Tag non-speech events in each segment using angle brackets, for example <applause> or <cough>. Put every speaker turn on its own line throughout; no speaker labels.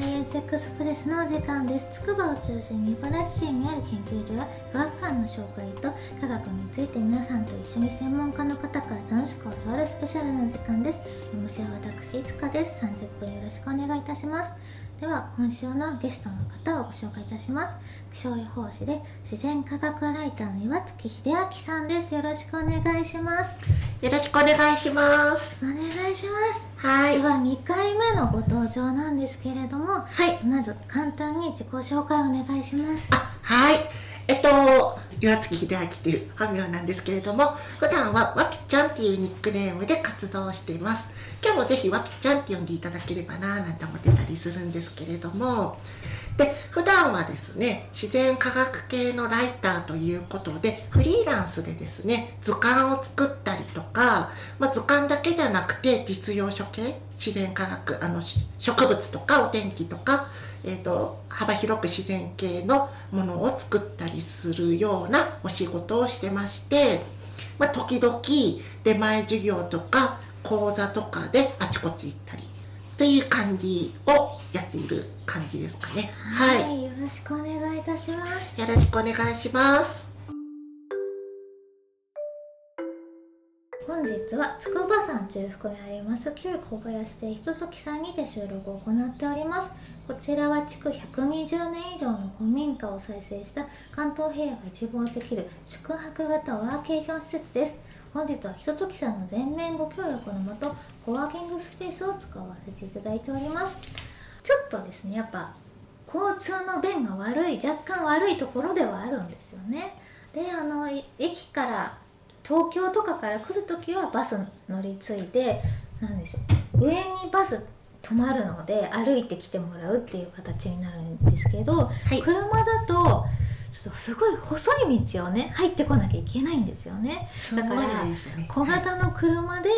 サイエンスエクスプレスのお時間です。筑波を中心に茨城県にある研究所や科学館の紹介と科学について皆さんと一緒に専門家の方から楽しく教わるスペシャルな時間です。MC は私いつかです。30分よろしくお願いいたします。では今週のゲストの方をご紹介いたします。気象予報士で自然科学ライターの岩月秀明さんです。よろしくお願いします。
よろしくお願いします。
お願いします。
はい。
では2回目のご登場なんですけれども
はい。
まず簡単に自己紹介をお願いします。
あはい。えっと岩月秀明っていう本名なんですけれども普段はわぴちゃんっていうニックネームで活動しています今日もぜひわぴちゃんって呼んでいただければななんて思ってたりするんですけれども。で普段はですね自然科学系のライターということでフリーランスでですね図鑑を作ったりとか、まあ、図鑑だけじゃなくて実用書系自然科学あの植物とかお天気とか、えー、と幅広く自然系のものを作ったりするようなお仕事をしてまして、まあ、時々出前授業とか講座とかであちこち行ったりという感じをやっている感じですかね。はい、
よろしくお願いいたします
よろしくお願いします。
本日は筑波山中腹にあります旧小林亭ひとときさんにて収録を行っておりますこちらは築120年以上の古民家を再生した関東平野が一望できる宿泊型ワーケーション施設です本日はひとときさんの全面ご協力のもとコワーキングスペースを使わせていただいております。ちょっとですねやっぱ交通の便が悪い若干悪いところではあるんですよね。であのい駅から東京とかから来る時はバス乗り継いでなんでしょう上にバス止まるので歩いてきてもらうっていう形になるんですけど、
はい。
車だとちょっとすごい細い道をね入ってこなきゃいけないんですよね
す
だから。小型の車で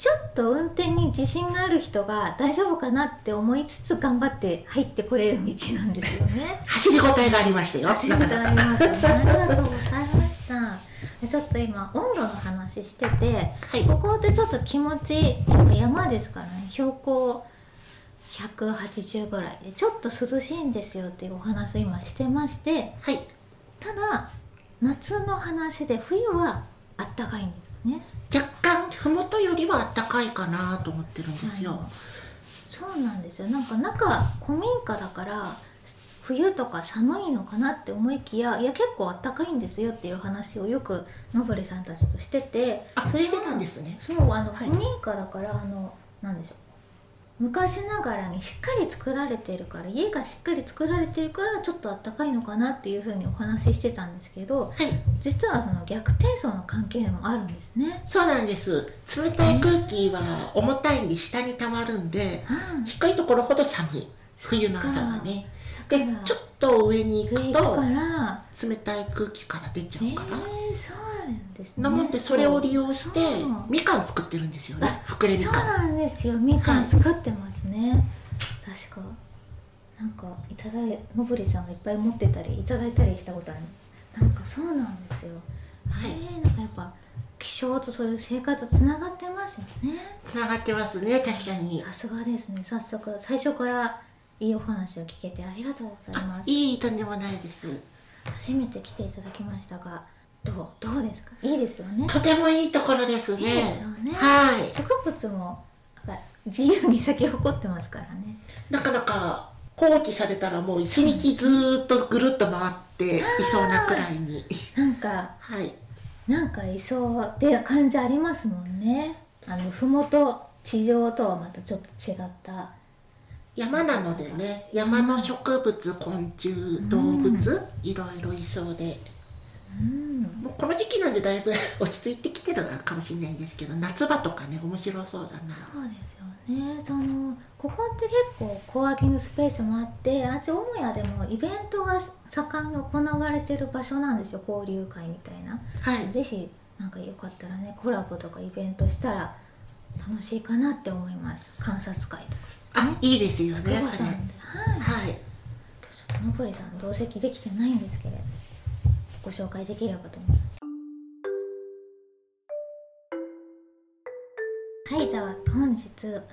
ちょっと運転に自信がある人が大丈夫かなって思いつつ頑張って入ってこれる道なんですよね。<laughs>
走り応えがありましたよ。
走りたありますね。ありがとうございました。でちょっと今温度の話してて、
はい
ここってちょっと気持ちやっぱ山ですからね標高180ぐらいでちょっと涼しいんですよっていうお話を今してまして
はい。
ただ夏の話で冬はあったかいんですね。
若干ふもとよりは暖かいかなと思ってるんですよ。
そうなんですよなんか中古民家だから冬とか寒いのかなって思いきやいや結構あったかいんですよっていう話をよくのぼりさんたちとしてて
あ、
それ
してたんですね。
そうあの
はい
古民家だから、あのなんでしょう昔ながらにしっかり作られているから家がしっかり作られているからちょっとあったかいのかなっていうふうにお話ししてたんですけど
はい。
実はその逆転層の関係でもあるんですね。
そうなんです。冷たい空気は重たいんで下に溜まるんで、
うん
低いところほど寒い。冬の朝はね。でちょっと上に行くと
ら
冷たい空気から出ちゃ
えー、
うから。
そうなんですね。
なもんでそれを利用して
そう
みかん作ってるんですよね
あ。
膨れみ
そう
かん。
なんですよみかん作ってますね、確かなんかいただいのぶりさんがいっぱい持ってたりいただいたりしたことあるなんかそうなんですよ
はい。
えー、なんかやっぱ気象とそういう生活つながってますよね
つながってますね。確かに。
さすがですね早速最初からいいお話を聞けてありがとうございます
あいいとんでもないです。
初めて来ていただきましたがどうどうですか？いいですよね
とてもいいところですね。
いいですよね
はい。
植物も自由に咲き誇ってますからね
なかなか放置されたらもう一日ずーっとぐるっと回っていそうなくらいに。
なんか
はい。
なんかいそうって感じありますもんねあの麓地上とはまたちょっと違った
山なのでね、山の植物、昆虫、動物、いろいろいそうで。
うん。
もうこの時期なんでだいぶ <laughs> 落ち着いてきてるかもしれないんですけど、夏場とかね、面白そうだな。
そうですよね。そのここって結構コワーキングスペースもあってあっち母屋でもイベントが盛んに行われてる場所なんですよ。交流会みたいな。
はい。
ぜひなんかよかったらねコラボとかイベントしたら楽しいかなって思います。観察会とか
あ、いいですよね、
はい。
はい。
今日ちょっとのぼりさん同席できてないんですけれどご紹介できればと思います。はいでは本日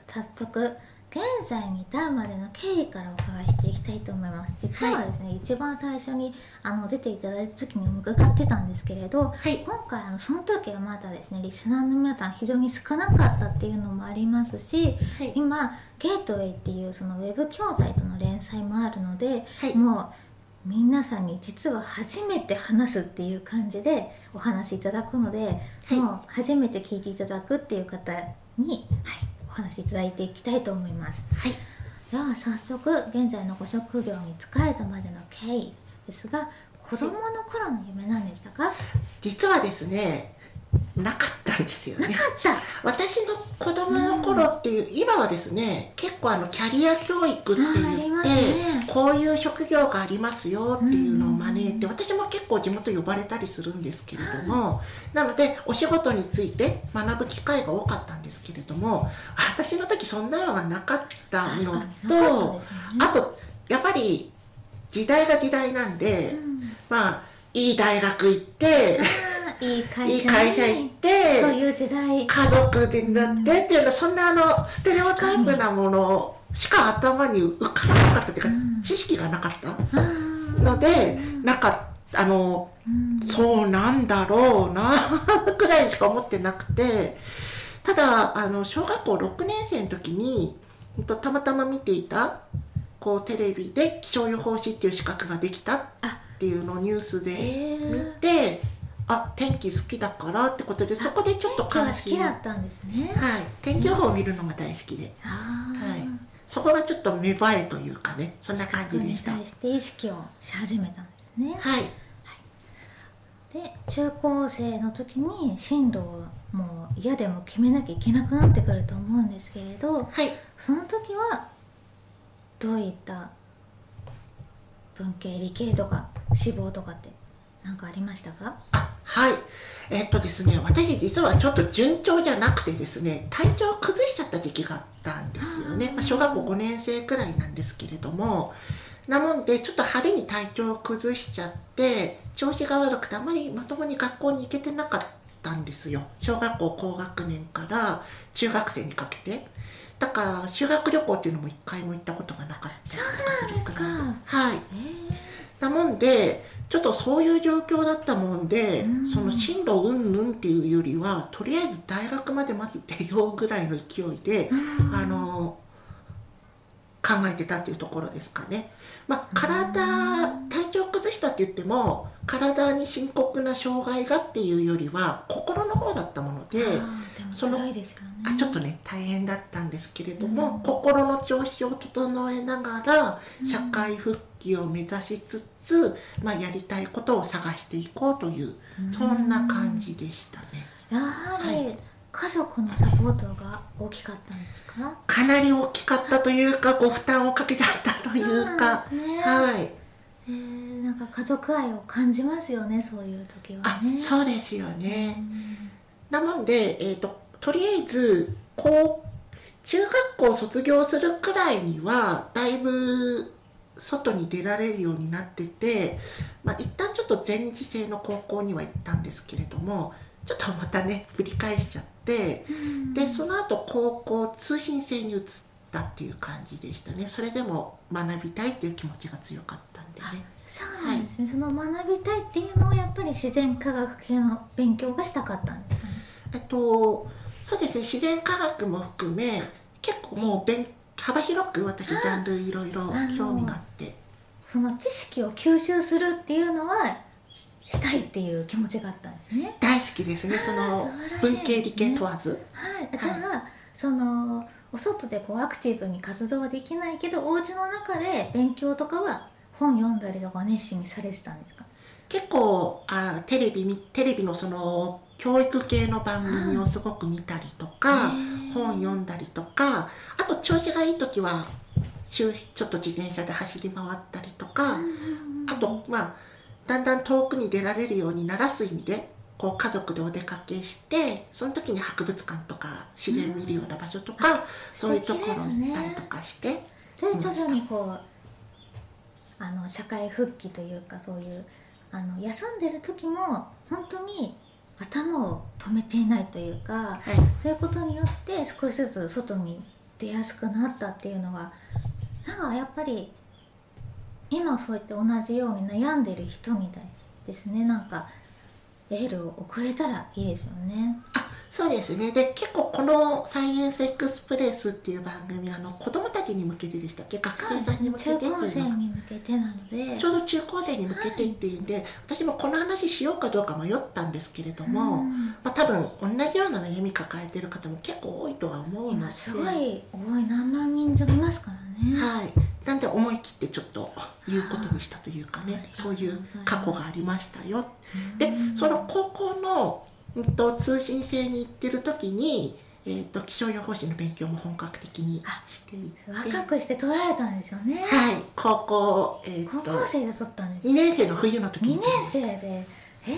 早速ゲ現在に至るまでの経緯からお伺いしていきたいと思います。実はですね、一番最初にあの出ていただいた時にも伺ってたんですけれど
はい。
今回あのその時はまだですねリスナーの皆さん非常に少なかったっていうのもありますし
はい。
今ゲートウェイっていうそのウェブ教材との連載もあるので
はい。
もう皆さんに実は初めて話すっていう感じでお話しいただくので、
い。
もう初めて聞いていただくっていう方に、はい、お話しいただいていきたいと思います。
はい。
では早速現在のご職業に就かれたまでの経緯ですが子供の頃の夢なんでしたか、
実はですねなかったんですよね。
なかった。
私の子供の頃っていう、今はですね結構あのキャリア教育って言って、
ね。
こういう職業がありますよっていうのを招いて、
うん。
私も結構地元呼ばれたりするんですけれども、なのでお仕事について学ぶ機会が多かったんですけれども私の時そんなのがなかったのと、
ね。
あとやっぱり時代が時代なんで、
うん。
まあいい大学行って
いい会社
いい会社行って
そういう時代。
家族でなってっていうのはそんなあのステレオタイプなものしか頭に浮かばなかったっていうか、
うん。
知識がなかったので
うん。
なかあの
うん。
そうなんだろうな <laughs> くらいしか思ってなくてただあの小学校6年生の時にたまたま見ていたこうテレビで気象予報士っていう資格ができたっていうのをニュースで
え
見て、あ天気好きだからってことでそこでちょっと関心
きだったんですね。
はい。天気予報を見るのが大好きで。
あー
はい。そこがちょっと芽生えというかねそんな感じでした。
に対して意識をし始めたんですね。
はい。
で中高生の時に進路をもう嫌でも決めなきゃいけなくなってくると思うんですけれど
はい。
その時はどういった文系理系とか志望とかって何かありましたか？
あはい。えっとですね私実はちょっと順調じゃなくてですね体調を崩しちゃった時期があったんですよね。まあ小学校5年生くらいなんですけれども。なもんでちょっと派手に体調を崩しちゃって調子が悪くてあまりまともに学校に行けてなかったんですよ。小学校高学年から中学生にかけて。だから修学旅行っていうのも一回も行ったことがなかったりとかするくらはい。
え
なもんでちょっとそういう状況だったもんで、
うん
その進路云々っていうよりはとりあえず大学までまず出ようぐらいの勢いで、
ー
あの考えてたっていうところですかね。まあ、体
うん
体調崩したって言っても体に深刻な障害がっていうよりは心の方だったもので。
あーでも
その
ね。
あちょっとね大変だったんですけれども、
うん。
心の調子を整えながら
うん。
社会復帰を目指しつつ、まあ、やりたいことを探していこうというそんな感じでしたね。
やはり、
は
家族のサポートが大きかったんですか？
かなり大きかったというかご負担をかけちゃったというか、
ね。
はい。
えー、なんか家族愛を感じますよねそういう時は
あ
ね
そうですよ
う
ね。
ん
なもんで、えー、ととりあえずこう中学校卒業するくらいにはだいぶ外に出られるようになってて、まあ、一旦ちょっと全日制の高校には行ったんですけれどもちょっとまたね繰り返しちゃってでその後高校通信制に移ったっていう感じでしたね。それでも学びたいっていう気持ちが強かったんでね。
そうなんですね、その学びたいっていうのはやっぱり自然科学系の勉強がしたかったんですか？ね
えっと、そうですね自然科学も含め結構もう勉幅広く私ジャンルいろいろ興味があって。
その知識を吸収するっていうのはしたいっていう気持ちがあったんですね。
大好きですねその文系理系問わず。
はい。じゃあ、そのお外でこうアクティブに活動はできないけどお家の中で勉強とかは本読んだりとか熱心にされてたんですか？
結構あテレビみテレビのその教育系の番組をすごく見たりとか本読んだりとかあと調子がいい時は週ちょっと自転車で走り回ったりとかあとまあだんだん遠くに出られるようにならす意味でこう家族でお出かけしてその時に博物館とか自然見るような場所とか、そういうところ行ったりとかして、
で徐々にこうあの社会復帰というかそういうあの休んでる時も本当に頭を止めていないというか
はい
そういうことによって少しずつ外に出やすくなったっていうのがなんかやっぱり今そうやって同じように悩んでる人みたいですねなんかエールを送れたらいいですよね。
あそうですね。で結構この「サイエンスエクスプレス」っていう番組あの子供たちに向けてでしたっけ？学生さんに向けてっていうのが。
中高生に向けてなので
ちょうど中高生に向けてっていうんで、私もこの話しようかどうか迷ったんですけれども、
うん。
まあ、多分同じような悩み抱えてる方も結構多いとは思うので。
今すごい多い。何万人いますからね。
はい、なんで思い切ってちょっと言うことにしたというか
あ
ね
ー
そういう過去がありましたよ。
うん。
でその高校の、うん、と通信制に行ってる時に、えー、と気象予報士の勉強も本格的にしていて
若くして取られたんですよね。
はい高校、えー、
高
と
校生で取ったんです。
2年生の冬の時に
2年生で。へえ。
はい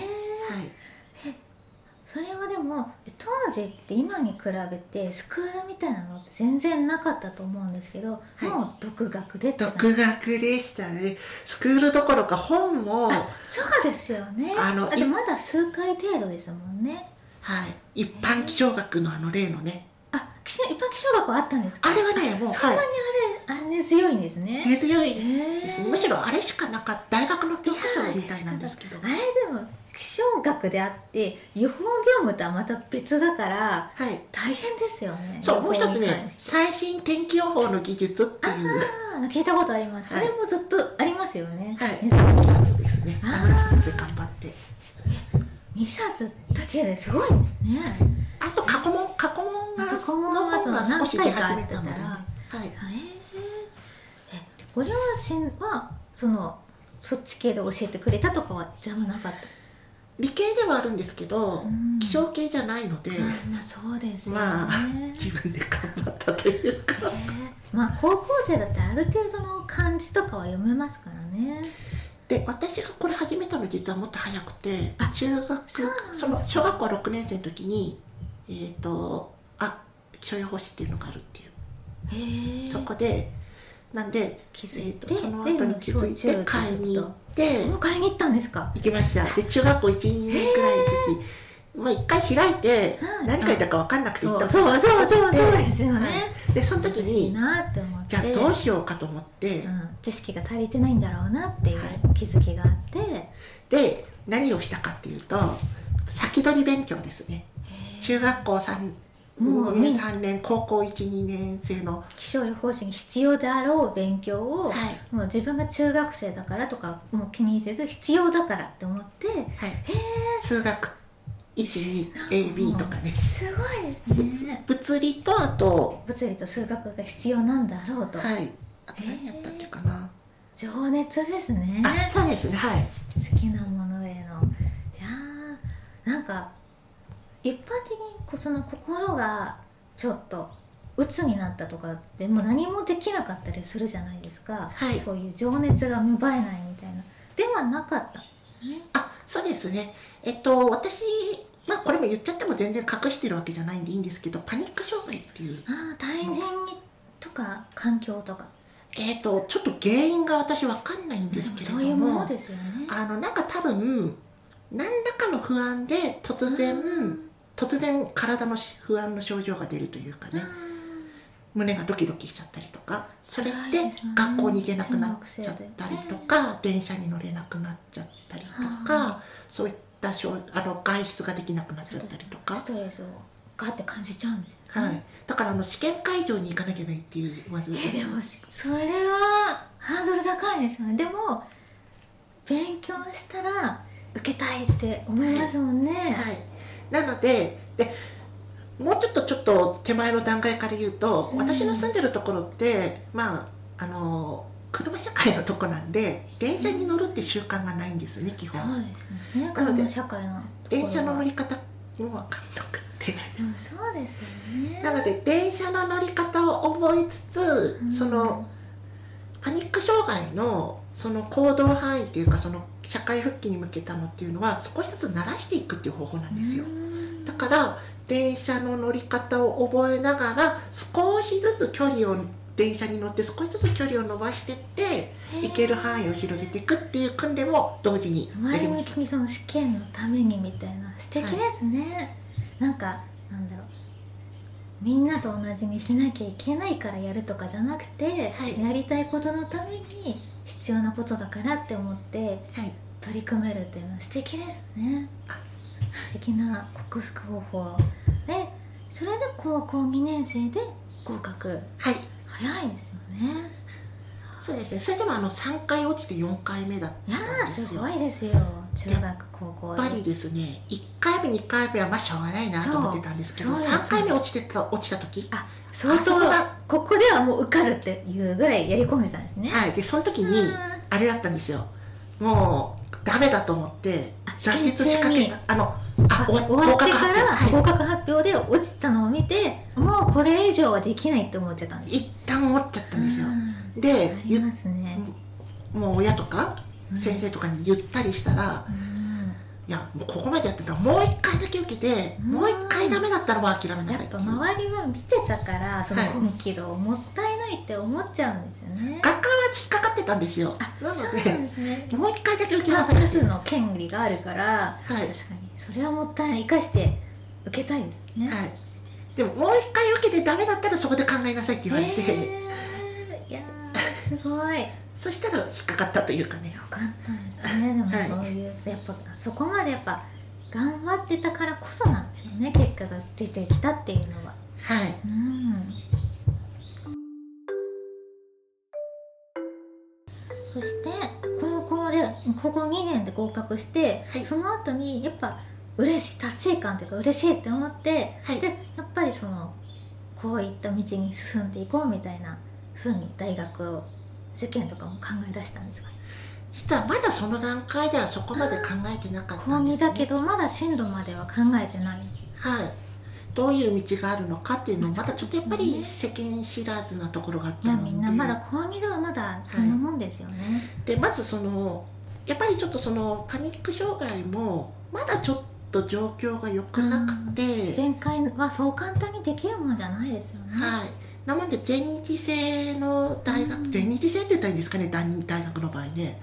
それはでも当時って今に比べてスクールみたいなのって全然なかったと思うんですけど、
い。
もう独学で
独学でしたね。スクールどころか本も、
あそうですよね。
あの
まだ数回程度ですもんね。
はい、一般気象学のあの例のね。
あ一般気象学はあったんですか？
あれはねもう
そんなに
はい。
あれ、あれで強いんですね。
根強い。
へ
ですむしろあれしかなかった。大学の教科書みたいなんですけど。
あれでも気象学であって予報業務とはまた別だから
はい。
大変ですよね。
そうもう一つね最新天気予報の技術っていう。
ああ聞いたことあります、
はい。
それもずっとありますよね。
はい。
ね
2冊ですね。
あ
の2冊で頑張って。
2冊だけですごいですね、
あと過去問。過去問が
過去問は
の本が少し出始めたのでね。はい。
へええご両親はそのそっち系で教えてくれたとかはじゃなかった？
理系ではあるんですけど
うん。
気象系じゃないので
あまあそうですよね、
まあ自分で頑張ったというか。
へえまあ高校生だってある程度の漢字とかは読めますからね。
で私がこれ始めたの実はもっと早くて
あ
中学
そ
の小学校6年生の時にえっ、とあ気象予報士っていうのがあるっていう。そこでなんで、
気
えー、
づいて
とその後に気づいて買いに行って
もう買いに行ったんですか？
行きました。で中学校12年くらいの時まあ一回開いて
はい。
何書いたか分かんなくて行った
そうそうそうそうそうですよね、
はい。でその時
いい
に
なって思って。
じゃあどうしようかと思って、
うん、知識が足りてないんだろうなっていう
はい。
気づきがあって、
で何をしたかっていうと先取り勉強ですね。中学校3年
もうみん
3年高校12年生の。
気象予報士に必要であろう勉強を、
はい。
もう自分が中学生だからとかもう気にせず必要だからって思って
はい。数学 12AB とかね。
すごいですね。
物理とあと
物理と数学が必要なんだろうと、
はい。あと何やったっけかな、
情熱ですね。
あそうですね。はい。
好きなものへの。いやーなんか一般的にその心がちょっと鬱になったとかってもう何もできなかったりするじゃないですか、
はい。
そういう情熱が芽生えないみたいな。ではなかったんですね。
あそうですね。えっと私まあこれも言っちゃっても全然隠してるわけじゃないんでいいんですけどパニック障害っていう。
ああ対人にとか環境とか。
えっとちょっと原因が私わかんないんですけれども
そういうものですよね。
あのなんか多分何らかの不安で突然
うん
突然体の不安の症状が出るというかね。胸がドキドキしちゃったりとか。それで
辛いですよね
学校に行けなくなっちゃったりとか電車に乗れなくなっちゃったりとかそういった症あの外出ができなくなっちゃったりとか。
ストレスをガッて感じちゃうんです
はい、だからあの試験会場に行かなきゃいけないっていうまず。
えでもそれはハードル高いですよね。でも勉強したら受けたいって思いますもんね、
はい、なのででもうちょっとちょっと手前の段階から言うと、
うん。
私の住んでるところってまああの車社会のとこなんで電車に乗るって習慣がないんですね基
そう
本
ですよね。
なので
会の
電車の乗り方も分かんなくて。
そうですよね。
なので電車の乗り方を覚えつつ、
うん。
そのパニック障害のその行動範囲っていうかその社会復帰に向けたのっていうのは少しずつ慣らしていくっていう方法なんですよ。
うん
だから電車の乗り方を覚えながら少しずつ距離を電車に乗って少しずつ距離を伸ばしていって行ける範囲を広げていくっていう訓練も同時にや
前
りました。
向きにその試験のためにみたいな素敵ですね、なんかなんだろう。みんなと同じにしなきゃいけないからやるとかじゃなくて、
はい。
やりたいことのために必要なことだからって思って
はい。
取り組めるっていうのは素敵ですね
あ
素敵な克服方法でそれで高校2年生で合格。
はい。
早いですよね。
そうですね。それでもあの3回落ちて4回目だっ
いや
たん
ー
ですよ。
すごいですよ。中学高校
やっぱりですね1回目2回目はまあしょうがないなと思ってたんですけど
す。
3回目落ちてた落ちた時。
あ相当
こが
ここではもう受かるっていうぐらいやり込んでたんですね。
はい。でその時
うん。
にあれだったんですよ。もうダメだと思って
あ
挫折しかけた。あの
終
終
わってから合格発表。で落ちたのを見てもうこれ以上はできないって思っちゃったんです。
一旦思っちゃったんですよ。
うん。
で
ありますね。
もう親とか先生とかに言ったりしたら、
うん
いやもうここまでやってたらもう一回だけ受けて、
うん。
もう一回ダメだったらもう諦めな
やっぱ
さいっていう。
周りは見てたからその
はい
本気度をもったいないって思っちゃうんですよね、
学科は引っかかってたんですよ。
あ
なの
そうなん
で
ですね。
もう一回だけ受け
パ
なさいっていう。
スの権利があるから、
はい。
確かに。それはもったいない。生かして受けたいですね、
はい。でももう一回受けてダメだったらそこで考えなさいって言われて、
えーいやーすごい。よ
そしたら引っかかったというかね。
かったですね。でも
はい。
そういう、やっぱそこまでやっぱ頑張ってたからこそなんですよね結果が出てきたっていうのは。
はい。
うん。そして高校で高校2年で合格して、
はい。
その後にやっぱ嬉しい達成感というか嬉しいって思って、
はい。
でやっぱりそのこういった道に進んでいこうみたいな風に大学を受験とかも考え出したんですか？
実はまだその段階ではそこまで考えてなかった
高2
んです、ね、
だけどまだ進路までは考えてない。
はい。どういう道があるのかっていうのをまだちょっとやっぱり世間知らずなところがあったので。
みんなまだ高2ではまだそんなもんですよね、
でまずそのやっぱりちょっとそのパニック障害もまだちょっと状況が良くなくて、
前回はそう簡単にできるもんじゃないですよね、
はいなので全日制の大学、
うん。
全日制って言ったらいいんですかね大大学の場合ね。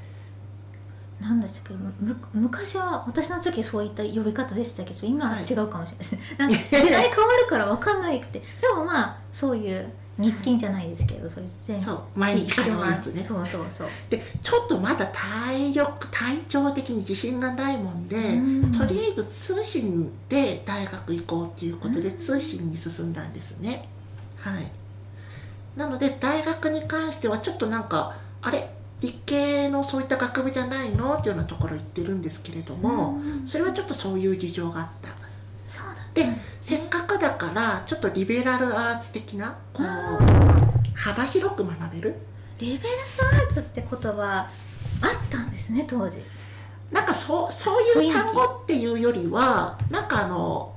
なんでしたっけ？む昔は私の時そういった呼び方でしたけど今は違うかもしれないですね、<laughs> なんか <laughs> 時代変わるから分かんないくて。でもまあそういう日勤じゃないですけどそういう全
そう毎日通うやつね。
そうそうそう。
でちょっとまだ体力体調的に自信がないもんで、
うん。
とりあえず通信で大学行こうっていうことで
うん
通信に進んだんですね。はいなので大学に関してはちょっとなんかあれ？理系のそういった学部じゃないの？っていうようなところ行ってるんですけれども、
うん
それはちょっとそういう事情があった。
そうだ
で
うん
せっかくだからちょっとリベラルアーツ的なこ
あ
う幅広く学べる？
リベラルアーツって言葉あったんですね当時。
なんかそうそういう単語っていうよりはなんかあの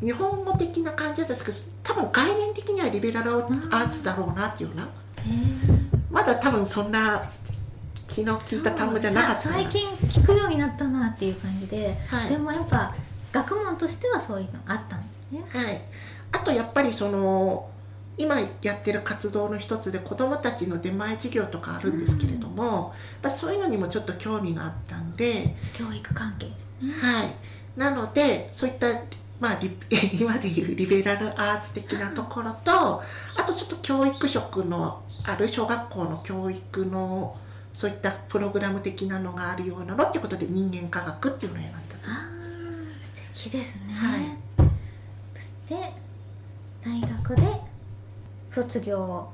日本語的な感じですけど多分概念的にはリベラルアーツだろうなっていうようなまだ多分そんな気の利いた単語じゃなかった
最近聞くようになったなっていう感じで、
はい。
でもやっぱ学問としてはそういうのあったんですね。
はい、あとやっぱりその今やってる活動の一つで子どもたちの出前授業とかあるんですけれども、まあ、そういうのにもちょっと興味があったんで、
教育関係ですね。
はい、なのでそういった、まあ、リ <laughs> 今でいうリベラルアーツ的なところとあとちょっと教育職のある小学校の教育のそういったプログラム的なのがあるようなのっていうことで人間科学っていうのを選んだと。
あー素敵ですね、
はい。
そして大学で卒業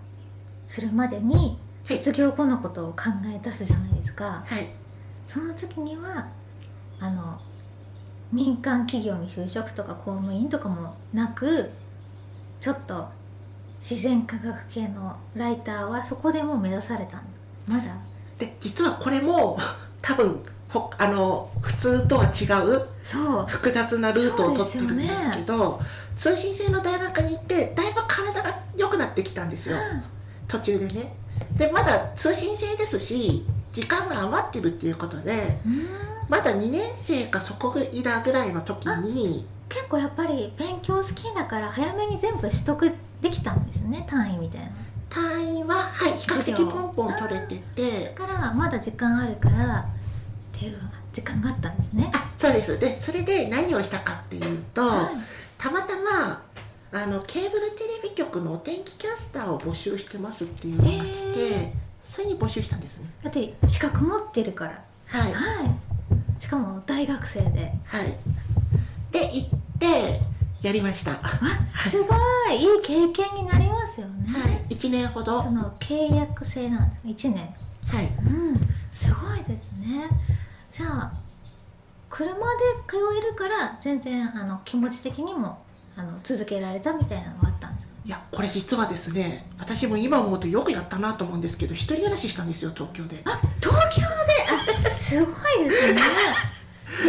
するまでに
はい。
卒業後のことを考え出すじゃないですか。
はい。
その時にはあの民間企業に就職とか公務員とかもなくちょっと自然科学系のライターはそこでもう目指されたんまだ？
で実はこれも <laughs> 多分ほあの普通とは違う
そう。
複雑なルートを取ってるんですけど通信制の大学に行ってだいぶ体が良くなってきたんですよ。途中でね。でまだ通信制ですし時間が余ってるっていうことで
うん。
まだ2年生かそこいらぐらいの時に
結構やっぱり勉強好きだから早めに全部取得できたんですね単位みたいな。
単位は、はい、比較的ポンポン取れてて。
だからまだ時間あるからっていう時間があったんですね。
あそうです。でそれで何をしたかっていうと、
はい。
たまたまあのケーブルテレビ局のお天気キャスターを募集してますっていうのが来て、
へ
それに募集したんですね。
だって資格持ってるから。
はい。
はい。しかも大学生で。
はい。で行ってやりました。
すごい。い。い経験になりますよね、
い。1年ほど。は
その契約制なんです1年
い。
うん。すごいですね。じゃあ車で通えるから全然あの気持ち的にもあの続けられたみたいなのがあったんですか？
いやこれ実はですね私も今思うとよくやったなと思うんですけど一人暮らししたんですよ東京で。
あ東京で？あすごいですね。<laughs>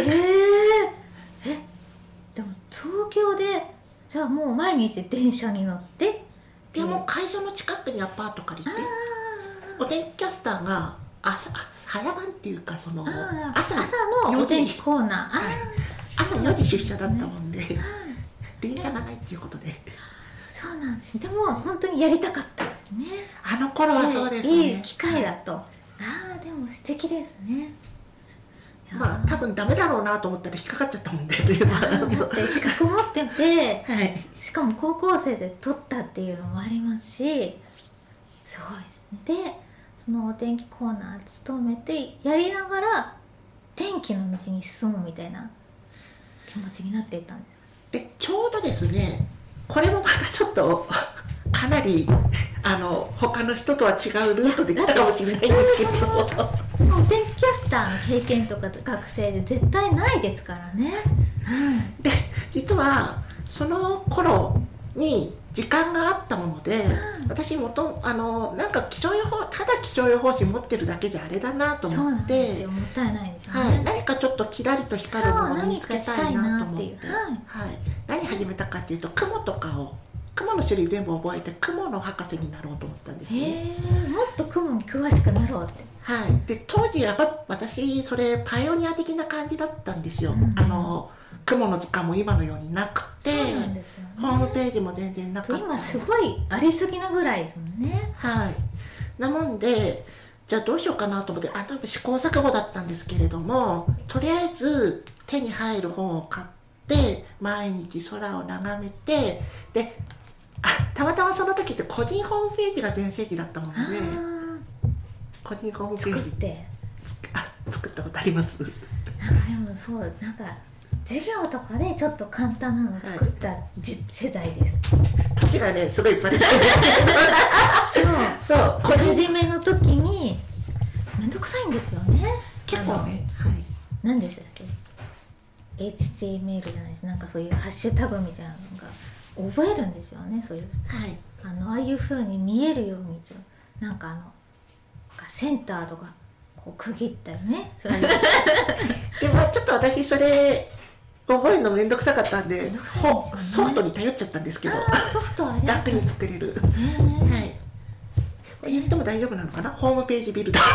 えー、えでも東京でじゃあもう毎日電車に乗って？
でも会社の近くにアパート借りてお天気キャスターが朝あ早番っていうかその朝
朝のお天気コーナー。
朝4時出社だったもんで、電車がないっていうことで
そうなんですでも本当にやりたかったんですね。
あの頃はそうですね。
いい機会だと、ああでも素敵ですね。
まあ多分ダメだろうなと思ったら引っかかっちゃったもんでというのは。
資格持ってて
はい。
しかも高校生で取ったっていうのもありますしすごいですね。でそのお天気コーナー務めてやりながら天気の道に進むみたいな気持ちになっていったんです
でちょうどですねこれもまたちょっと <laughs> かなりあの他の人とは違うルートで来たかもしれないんですけれど
お天気キャスターの経験とか学生で絶対ないですからね、
で実はその頃に時間があったもので、
うん。
私もとあのなんか気象予報ただ気象予報士持ってるだけじゃあれだなと思って。
ですよ。もったいないですよね、
はい、何かちょっとキラリと光るものを見つけたいなと思って。
そう何かしたい。
はい、何始めたかっていうと雲とかを雲の種類全部覚えて雲の博士になろうと思ったんですね。
もっと雲に詳しくなろうって。
はい、で当時やっぱ私それパイオニア的な感じだったんですよ。
うん。
あの雲の図鑑も今のようになくて。
ね。
ホームページも全然なかった。
今すごいありすぎなぐらいですもんね。
はい。なもんでじゃあどうしようかなと思ってあ多分試行錯誤だったんですけれどもとりあえず手に入る本を買って毎日空を眺めてであたまたまその時って個人ホームページが全盛期だったもの
あ
で
ー。
個人ホームページ
作って。
あ作ったことあります？
なんかでもそうなんか授業とかでちょっと簡単なの作ったじ、世代です。
年がねすごいバレちゃうんです
そう。
そう個人。
初めの時にめんどくさいんですよね。
結構ねはい。
何でしたっけ？HTML じゃないなんかそういうハッシュタグみたいなのが覚えるんですよねそういう。
はい。
あのああいう風に見えるようになんかあのセンターとかこう区切ったりね。そういう。<laughs>
でもちょっと私それ覚えるのめんどくさかったんで
ね。
ほソフトに頼っちゃったんですけど。
ソフトあれ
楽 <laughs> に作れる。
へー。
はいこれ言っても大丈夫なのかな？ホームページビルダー
ああ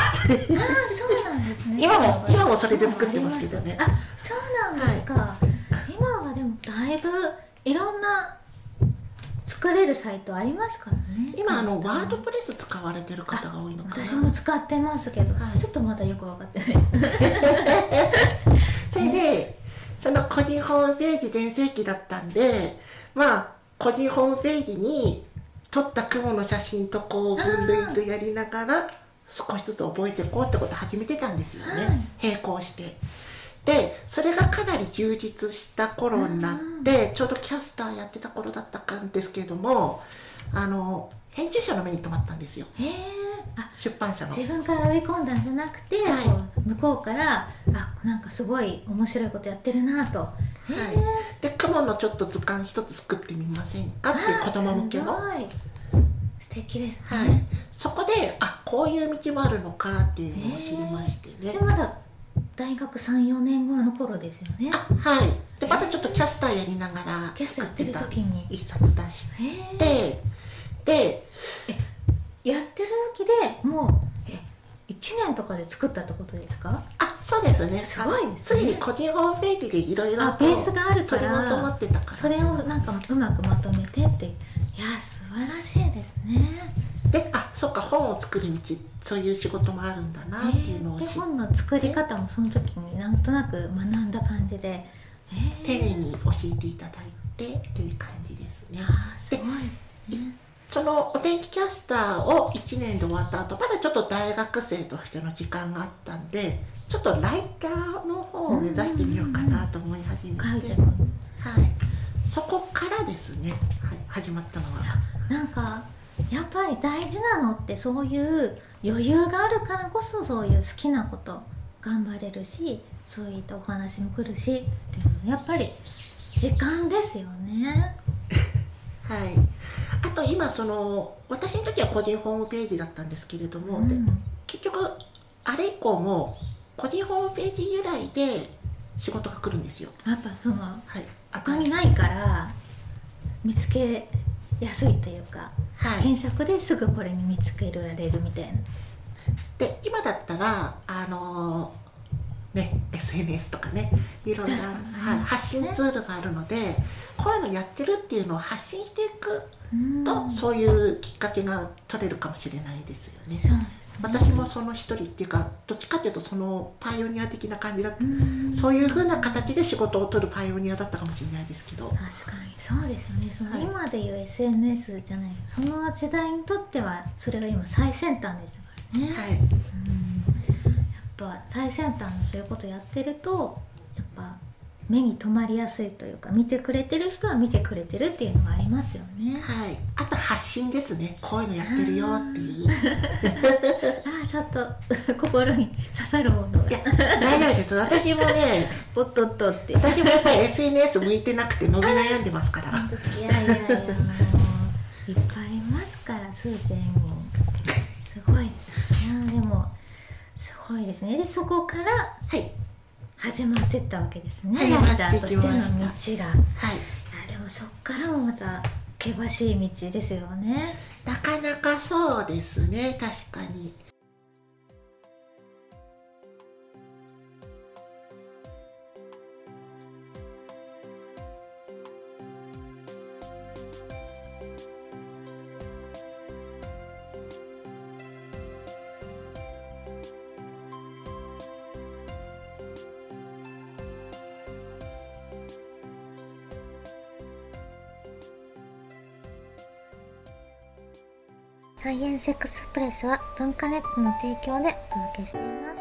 そうなんですね。
今も今もそれで作ってますけどね。
あそうなんですか、今はでもだいぶいろんな作れるサイトありますからね。
今あのワードプレス使われてる方が多いのかな？
私も使ってますけど、
はい
ちょっとまだよく分かってないです。<laughs>
それでその個人ホームページ全盛期だったんでまあ個人ホームページに撮った雲の写真とこう分類とやりながら少しずつ覚えていこうってことを始めてたんですよね、並行して。でそれがかなり充実した頃になってちょうどキャスターやってた頃だったかんですけれどもあの編集者の目に留まったんですよ。
へえあ
出版社の。
自分から呼び込んだんじゃなくて、
はい。
向こうからあなんかすごい面白いことやってるなと、へ
はい。
え、
で雲のちょっと図鑑一つ作ってみませんかっていう子供向けの。
素敵ですね、
はい、そこであこういう道もあるのかっていうのを知りましてね。
で。まだ大学34年頃の頃ですよね。
あはい。でまたちょっとキャスターやりながら
キャストやってる
作
時に
一冊出して。で
やってる時でもうえ1年とかで作ったってことですか？
あそうですね。
すごいですね。
に個人ホームページでいろいろ
あベースがあるか
取りまとま
ら
ってたから。
それをなんかうまくまとめてって。いや素晴らしいですね。
であそっか本を作る道そういう仕事もあるんだなっていうのを
で
知っ
本の作り方もその時になんとなく学んだ感じで。えー。
丁寧に教えていただいってっていう感じですね。
あーすごいね
そのお天気キャスターを1年で終わった後まだちょっと大学生としての時間があったんでちょっとライターの方を目指してみようかなと思い始めて、はい、そこからですね、はい、始まったのは。
なんかやっぱり大事なのってそういう余裕があるからこそそういう好きなこと頑張れるしそういったお話も来るしっていうのはやっぱり時間ですよね。
はい、あと今その私の時は個人ホームページだったんですけれども、で
うん
結局あれ以降も個人ホームページ由来で仕事が来るんですよ。
やっぱその
はい、あ
他にないから見つけやすいというか、
はい、
検索ですぐこれに見つけられるみたいな。
で今だったらあのね SNS とかねいろんな、はい、発信ツールがあるのでこういうのやってるっていうのを発信していく
うん。
と、そういうきっかけが取れるかもしれないですよね。
そうですね。
私もその一人っていうかどっちかっていうとそのパイオニア的な感じだった。
うん。
そういう風な形で仕事を取るパイオニアだったかもしれないですけど、
確かにそうですよね。その
はい。
今でいう SNS じゃない。その時代にとってはそれが今最先端でしたからね、
はい、
うんやっぱ最先端のそういうことやってるとやっぱ目に留まりやすいというか見てくれてる人は見てくれてるっていうのがありますよね、
はい、あと発信ですね。こういうのやってるよっていう。
あ <laughs> あちょっと心に刺さるものが。
いや大丈夫です。私もね <laughs>
おっとっとって。
私もやっぱり SNS 向いてなくて伸び悩んでますから。
いやいやいやもういっぱいいますから数千人。すごい。ですねでもすごいですね。でそこから
はい。
始まってったわけですね。ライターとしての道が。い。
きま
やでもそっからもまた険しい道ですよね。
なかなかそうですね。確かに
サイエンスエクスプレスは文化ネットの提供でお届けしています。